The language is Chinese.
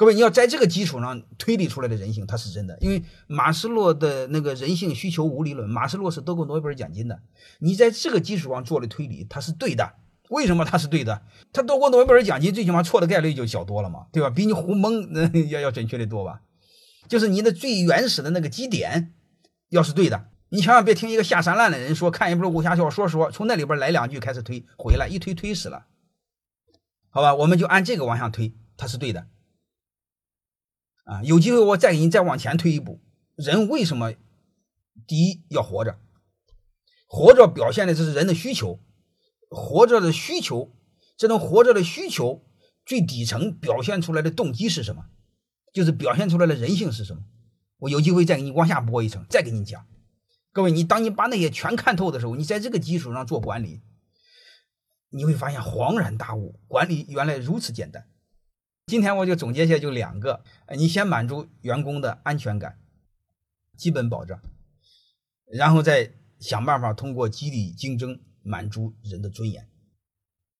各位，你要在这个基础上推理出来的人性，它是真的。因为马斯洛的那个人性需求无理论，马斯洛是得过诺贝尔奖金的。你在这个基础上做的推理，它是对的。为什么它是对的？他得过诺贝尔奖金，最起码错的概率就小多了嘛，对吧？比你胡蒙那要要准确的多吧？就是你的最原始的那个基点，要是对的，你千万别听一个下三滥的人说看一本武侠小说，说从那里边来两句开始推，回来一推推死了。好吧，我们就按这个往下推，它是对的。啊，有机会我再给你再往前推一步，人为什么第一要活着？活着表现的这是人的需求，活着的需求，这种活着的需求最底层表现出来的动机是什么？就是表现出来的人性是什么？我有机会再给你往下播一层，再给你讲。各位，你当你把那些全看透的时候，你在这个基础上做管理，你会发现恍然大悟，管理原来如此简单。今天我就总结一下，就两个：你先满足员工的安全感，基本保障，然后再想办法通过激励竞争满足人的尊严。